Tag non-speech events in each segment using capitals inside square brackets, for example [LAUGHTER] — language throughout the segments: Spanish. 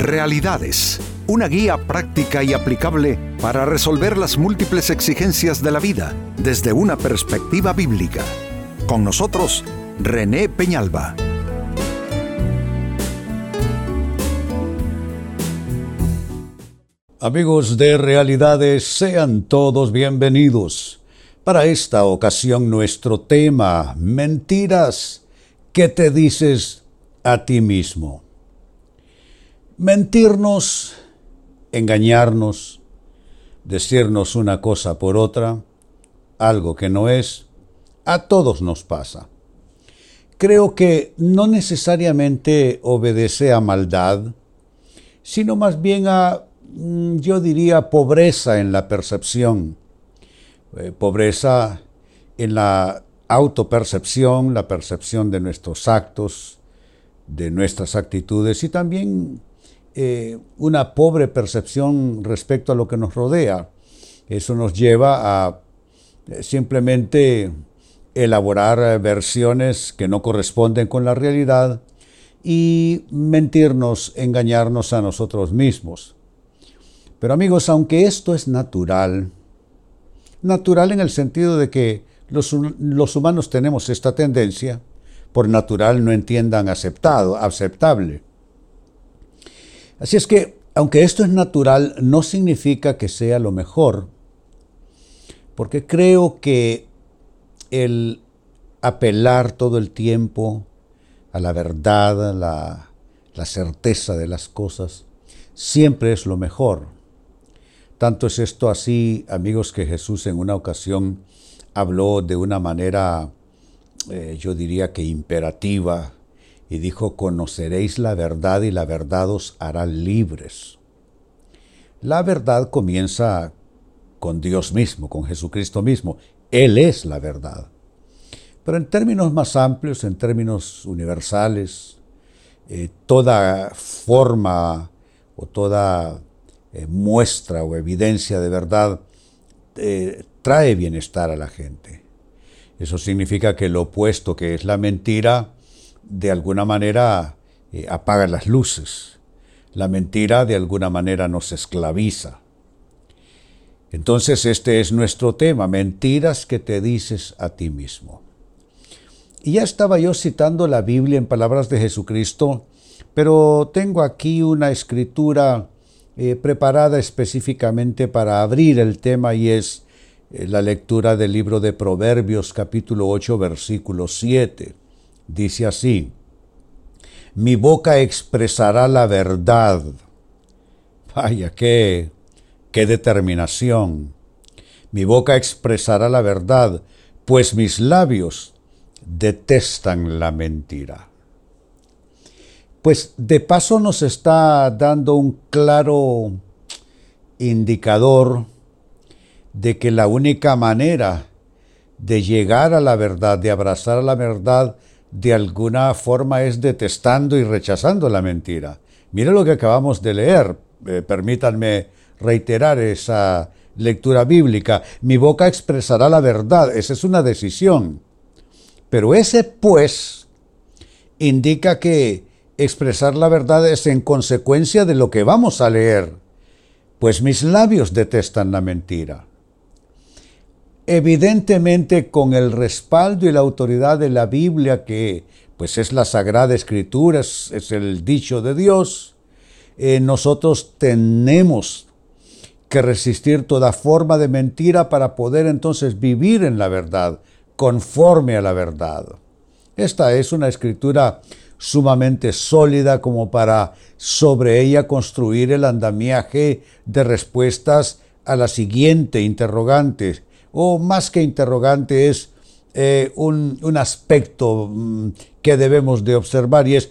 Realidades, una guía práctica y aplicable para resolver las múltiples exigencias de la vida desde una perspectiva bíblica. Con nosotros, René Peñalba. Amigos de Realidades, sean todos bienvenidos. Para esta ocasión nuestro tema, mentiras que te dices a ti mismo. Mentirnos, engañarnos, decirnos una cosa por otra, algo que no es, a todos nos pasa. Creo que no necesariamente obedece a maldad, sino más bien a Mm, yo diría, pobreza en la percepción, eh, pobreza en la autopercepción, la percepción de nuestros actos, de nuestras actitudes y también eh, una pobre percepción respecto a lo que nos rodea. Eso nos lleva a eh, simplemente elaborar versiones que no corresponden con la realidad y mentirnos, engañarnos a nosotros mismos. Pero amigos, aunque esto es natural, natural en el sentido de que los, humanos tenemos esta tendencia, por natural no entiendan aceptado, aceptable. Así es que, aunque esto es natural, no significa que sea lo mejor, porque creo que el apelar todo el tiempo a la verdad, a la, certeza de las cosas, siempre es lo mejor. Tanto es esto así, amigos, que Jesús en una ocasión habló de una manera, eh, yo diría que imperativa, y dijo, conoceréis la verdad y la verdad os hará libres. La verdad comienza con Dios mismo, con Jesucristo mismo. Él es la verdad. Pero en términos más amplios, en términos universales, eh, toda forma o toda eh, muestra o evidencia de verdad eh, trae bienestar a la gente. Eso significa que lo opuesto, que es la mentira, de alguna manera eh, apaga las luces. La mentira de alguna manera nos esclaviza. Entonces este es nuestro tema, mentiras que te dices a ti mismo. Y ya estaba yo citando la Biblia en palabras de Jesucristo, pero tengo aquí una escritura eh, preparada específicamente para abrir el tema y es eh, la lectura del libro de Proverbios capítulo 8 versículo 7. Dice así, mi boca expresará la verdad. Vaya, qué, qué determinación. Mi boca expresará la verdad, pues mis labios detestan la mentira pues de paso nos está dando un claro indicador de que la única manera de llegar a la verdad, de abrazar a la verdad, de alguna forma es detestando y rechazando la mentira. Mire lo que acabamos de leer, eh, permítanme reiterar esa lectura bíblica. Mi boca expresará la verdad, esa es una decisión. Pero ese pues indica que expresar la verdad es en consecuencia de lo que vamos a leer, pues mis labios detestan la mentira. Evidentemente con el respaldo y la autoridad de la Biblia, que pues es la Sagrada Escritura, es, el dicho de Dios, eh, nosotros tenemos que resistir toda forma de mentira para poder entonces vivir en la verdad, conforme a la verdad. Esta es una escritura sumamente sólida como para sobre ella construir el andamiaje de respuestas a la siguiente interrogante, o más que interrogante es eh, un, un, aspecto mm, que debemos de observar y es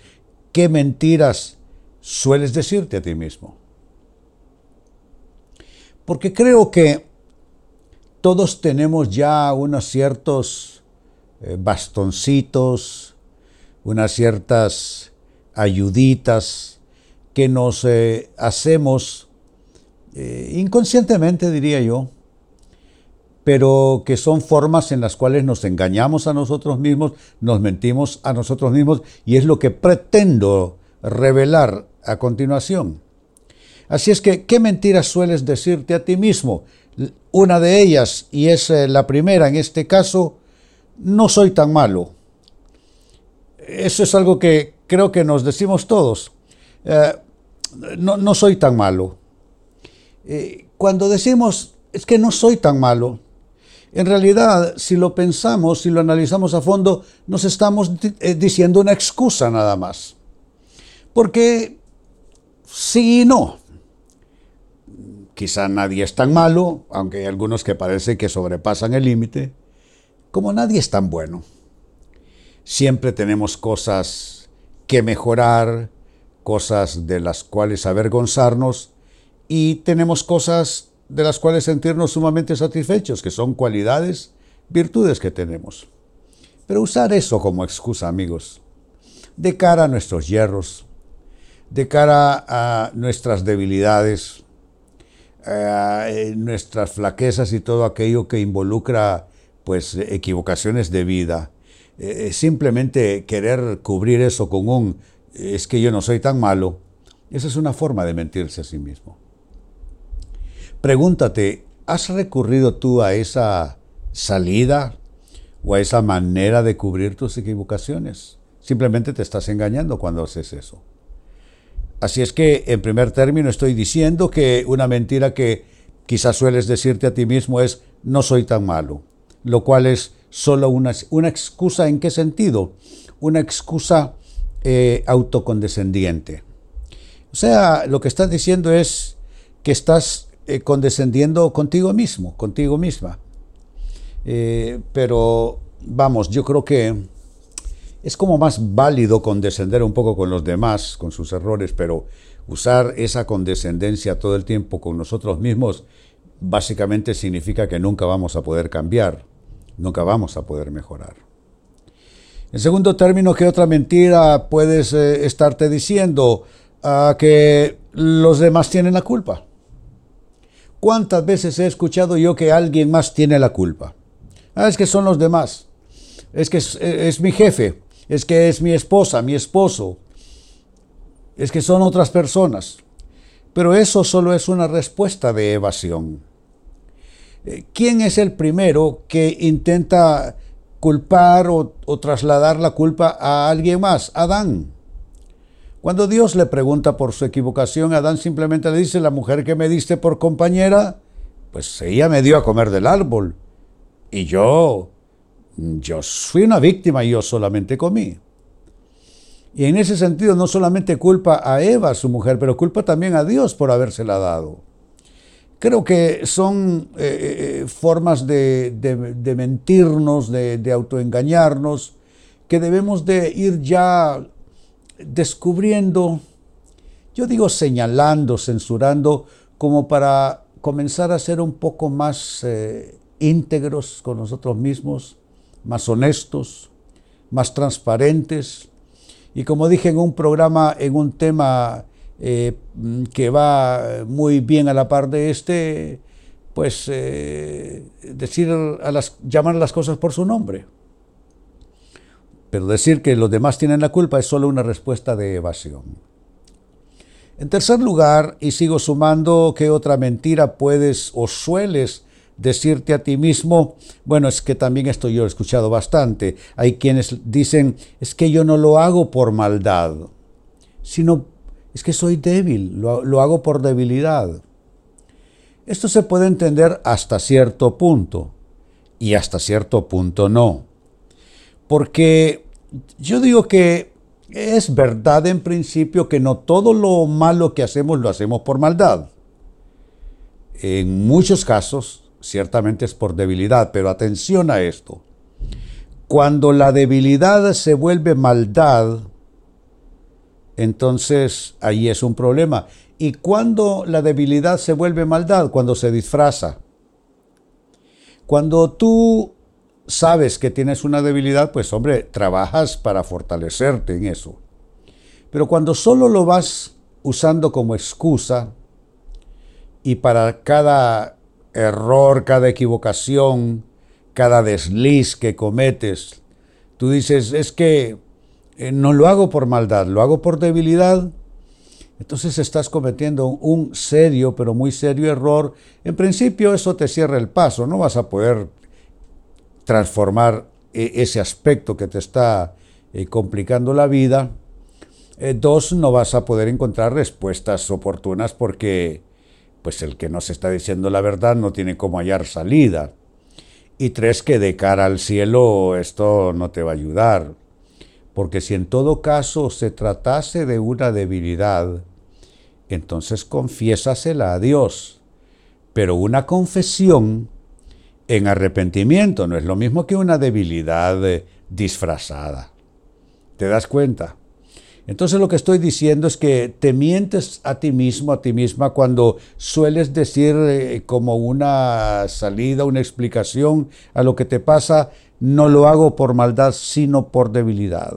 qué mentiras sueles decirte a ti mismo. Porque creo que todos tenemos ya unos ciertos eh, bastoncitos, unas ciertas ayuditas que nos eh, hacemos inconscientemente, diría yo, pero que son formas en las cuales nos engañamos a nosotros mismos, nos mentimos a nosotros mismos, y es lo que pretendo revelar a continuación. Así es que, ¿qué mentiras sueles decirte a ti mismo? Una de ellas, y es eh, la primera en este caso, no soy tan malo. Eso es algo que creo que nos decimos todos. Eh, no, soy tan malo. Eh, cuando decimos, es que no soy tan malo, en realidad, si lo pensamos, si lo analizamos a fondo, nos estamos eh, diciendo una excusa nada más. Porque sí y no. Quizá nadie es tan malo, aunque hay algunos que parece que sobrepasan el límite, como nadie es tan bueno. Siempre tenemos cosas que mejorar, cosas de las cuales avergonzarnos y tenemos cosas de las cuales sentirnos sumamente satisfechos, que son cualidades, virtudes que tenemos. Pero usar eso como excusa, amigos, de cara a nuestros hierros, de cara a nuestras debilidades, a nuestras flaquezas y todo aquello que involucra pues equivocaciones de vida. Eh, simplemente querer cubrir eso con un es que yo no soy tan malo, esa es una forma de mentirse a sí mismo. Pregúntate, ¿has recurrido tú a esa salida o a esa manera de cubrir tus equivocaciones? Simplemente te estás engañando cuando haces eso. Así es que, en primer término, estoy diciendo que una mentira que quizás sueles decirte a ti mismo es no soy tan malo, lo cual es solo una, una excusa en qué sentido? Una excusa eh, autocondescendiente. O sea, lo que estás diciendo es que estás eh, condescendiendo contigo mismo, contigo misma. Eh, pero vamos, yo creo que es como más válido condescender un poco con los demás, con sus errores, pero usar esa condescendencia todo el tiempo con nosotros mismos básicamente significa que nunca vamos a poder cambiar, nunca vamos a poder mejorar. En segundo término, ¿qué otra mentira puedes eh, estarte diciendo? ah, que los demás tienen la culpa. ¿Cuántas veces he escuchado yo que alguien más tiene la culpa? Ah, es que son los demás. Es que es, mi jefe. Es que es mi esposa, mi esposo. Es que son otras personas. Pero eso solo es una respuesta de evasión. Eh, ¿Quién es el primero que intenta culpar o, o trasladar la culpa a alguien más? Adán. Cuando Dios le pregunta por su equivocación, Adán simplemente le dice, la mujer que me diste por compañera, pues ella me dio a comer del árbol. Y yo, yo fui una víctima y yo solamente comí. Y en ese sentido no solamente culpa a Eva, su mujer, pero culpa también a Dios por habérsela dado. Creo que son eh, eh, eh, formas de, mentirnos, de, de autoengañarnos, que debemos de ir ya descubriendo, yo digo señalando, censurando, como para comenzar a ser un poco más eh, íntegros con nosotros mismos, más honestos, más transparentes. Y como dije en un programa, en un tema eh, que va muy bien a la par de este, pues eh, decir a las, llamar las cosas por su nombre. Pero decir que los demás tienen la culpa es solo una respuesta de evasión. En tercer lugar, y sigo sumando, ¿qué otra mentira puedes o sueles decirte a ti mismo? Bueno, es que también esto yo he escuchado bastante. Hay quienes dicen, es que yo no lo hago por maldad, sino es que soy débil, lo, lo hago por debilidad. Esto se puede entender hasta cierto punto y hasta cierto punto no. Porque yo digo que es verdad en principio que no todo lo malo que hacemos lo hacemos por maldad. En muchos casos, ciertamente es por debilidad, pero atención a esto. Cuando la debilidad se vuelve maldad, entonces ahí es un problema. ¿Y cuando la debilidad se vuelve maldad? Cuando se disfraza. Cuando tú sabes que tienes una debilidad, pues hombre, trabajas para fortalecerte en eso. Pero cuando solo lo vas usando como excusa y para cada error, cada equivocación, cada desliz que cometes, tú dices, es que eh, no lo hago por maldad, lo hago por debilidad, entonces estás cometiendo un serio, pero muy serio error. En principio eso te cierra el paso, no vas a poder transformar e, ese aspecto que te está eh, complicando la vida. Eh, dos, no vas a poder encontrar respuestas oportunas porque pues el que no se está diciendo la verdad no tiene cómo hallar salida. Y tres, que de cara al cielo esto no te va a ayudar. Porque si en todo caso se tratase de una debilidad, entonces confiésasela a Dios. Pero una confesión en arrepentimiento no es lo mismo que una debilidad eh, disfrazada. ¿Te das cuenta? Entonces lo que estoy diciendo es que te mientes a ti mismo, a ti misma, cuando sueles decir eh, como una salida, una explicación a lo que te pasa, no lo hago por maldad, sino por debilidad.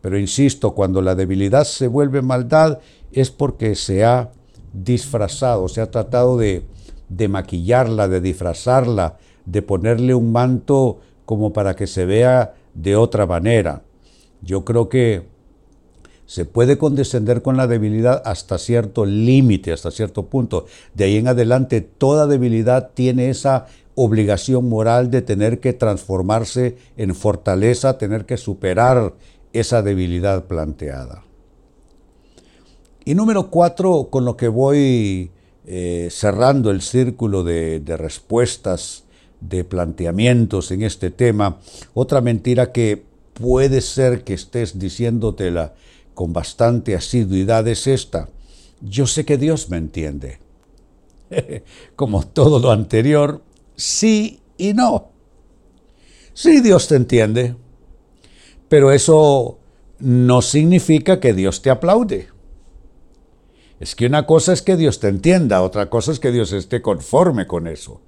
Pero insisto, cuando la debilidad se vuelve maldad es porque se ha disfrazado, se ha tratado de, de maquillarla, de disfrazarla, de ponerle un manto como para que se vea de otra manera. Yo creo que se puede condescender con la debilidad hasta cierto límite, hasta cierto punto. De ahí en adelante, toda debilidad tiene esa obligación moral de tener que transformarse en fortaleza, tener que superar esa debilidad planteada. Y número cuatro, con lo que voy eh, cerrando el círculo de, de respuestas, de planteamientos en este tema, otra mentira que puede ser que estés diciéndotela con bastante asiduidad es esta. Yo sé que Dios me entiende. [LAUGHS] Como todo lo anterior, sí y no. Sí, Dios te entiende, pero eso no significa que Dios te aplaude. Es que una cosa es que Dios te entienda, otra cosa es que Dios esté conforme con eso.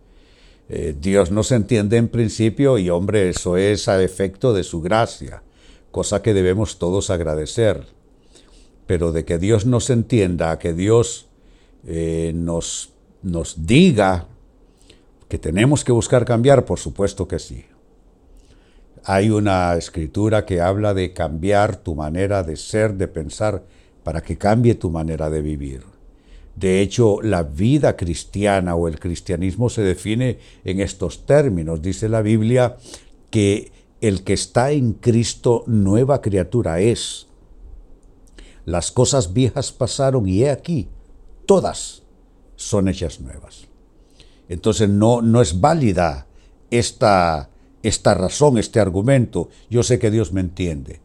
Eh, Dios no se entiende en principio y hombre, eso es a efecto de su gracia, cosa que debemos todos agradecer. Pero de que Dios nos entienda, que Dios eh, nos, nos diga que tenemos que buscar cambiar, por supuesto que sí. Hay una escritura que habla de cambiar tu manera de ser, de pensar, para que cambie tu manera de vivir. De hecho, la vida cristiana o el cristianismo se define en estos términos. Dice la Biblia que el que está en Cristo nueva criatura es. Las cosas viejas pasaron y he aquí, todas son hechas nuevas. Entonces no, no es válida esta, esta razón, este argumento. Yo sé que Dios me entiende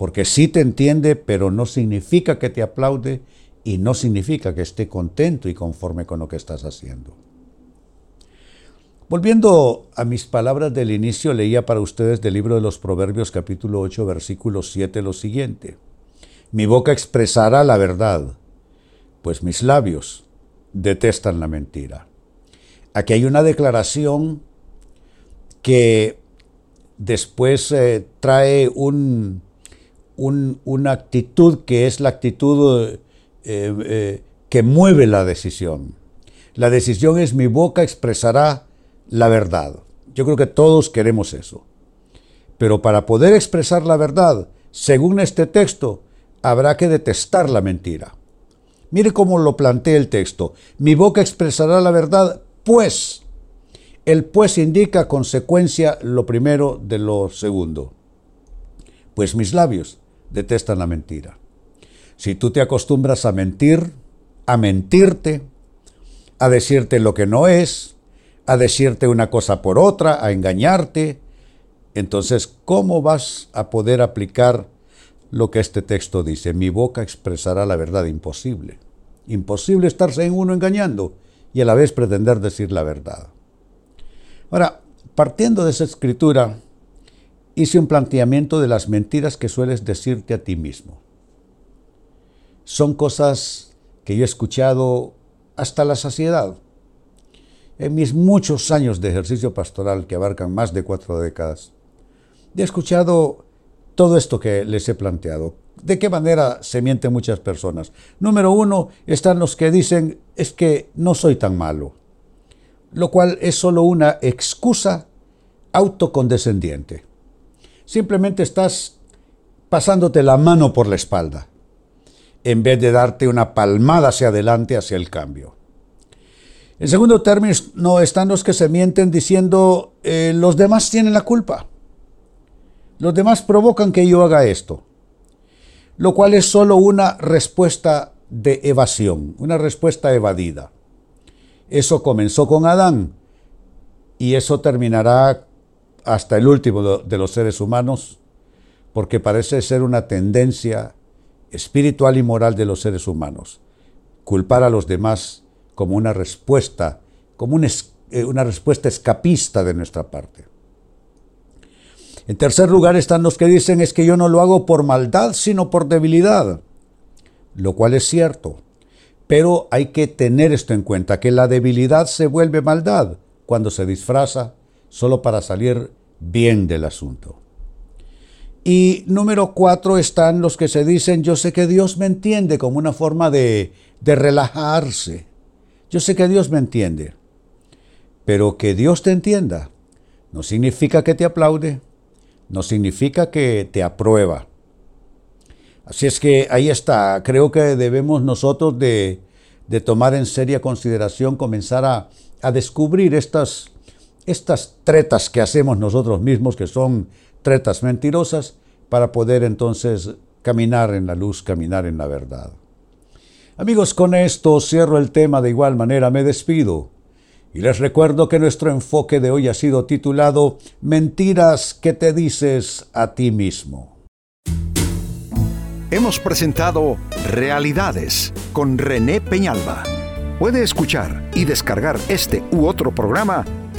porque sí te entiende, pero no significa que te aplaude y no significa que esté contento y conforme con lo que estás haciendo. Volviendo a mis palabras del inicio, leía para ustedes del libro de los Proverbios capítulo 8 versículo 7 lo siguiente. Mi boca expresará la verdad, pues mis labios detestan la mentira. Aquí hay una declaración que después eh, trae un, una actitud que es la actitud eh, eh, que mueve la decisión. La decisión es mi boca expresará la verdad. Yo creo que todos queremos eso. Pero para poder expresar la verdad, según este texto, habrá que detestar la mentira. Mire cómo lo plantea el texto. Mi boca expresará la verdad, pues. El pues indica consecuencia lo primero de lo segundo. Pues mis labios detestan la mentira. Si tú te acostumbras a mentir, a mentirte, a decirte lo que no es, a decirte una cosa por otra, a engañarte, entonces, ¿cómo vas a poder aplicar lo que este texto dice? Mi boca expresará la verdad imposible. Imposible estarse en uno engañando y a la vez pretender decir la verdad. Ahora, partiendo de esa escritura, hice un planteamiento de las mentiras que sueles decirte a ti mismo. Son cosas que yo he escuchado hasta la saciedad. En mis muchos años de ejercicio pastoral, que abarcan más de cuatro décadas, he escuchado todo esto que les he planteado. ¿De qué manera se mienten muchas personas? Número uno, están los que dicen, es que no soy tan malo, lo cual es solo una excusa autocondescendiente simplemente estás pasándote la mano por la espalda. en vez de darte una palmada hacia adelante hacia el cambio. En segundo término, no están los que se mienten diciendo eh, los demás tienen la culpa. Los demás provocan que yo haga esto. Lo cual es solo una respuesta de evasión, una respuesta evadida. Eso comenzó con Adán y eso terminará hasta el último de los seres humanos, porque parece ser una tendencia espiritual y moral de los seres humanos. Culpar a los demás como una respuesta, como eh, una respuesta escapista de nuestra parte. En tercer lugar están los que dicen es que yo no lo hago por maldad, sino por debilidad, lo cual es cierto. Pero hay que tener esto en cuenta, que la debilidad se vuelve maldad cuando se disfraza solo para salir bien del asunto. Y número cuatro están los que se dicen, yo sé que Dios me entiende como una forma de, de relajarse. Yo sé que Dios me entiende. Pero que Dios te entienda no significa que te aplaude, no significa que te aprueba. Así es que ahí está. Creo que debemos nosotros de, de tomar en seria consideración, comenzar a, a descubrir estas, estas tretas que hacemos nosotros mismos, que son tretas mentirosas, para poder entonces caminar en la luz, caminar en la verdad. Amigos, con esto cierro el tema de igual manera, me despido. Y les recuerdo que nuestro enfoque de hoy ha sido titulado Mentiras que te dices a ti mismo. Hemos presentado Realidades con René Peñalba. Puede escuchar y descargar este u otro programa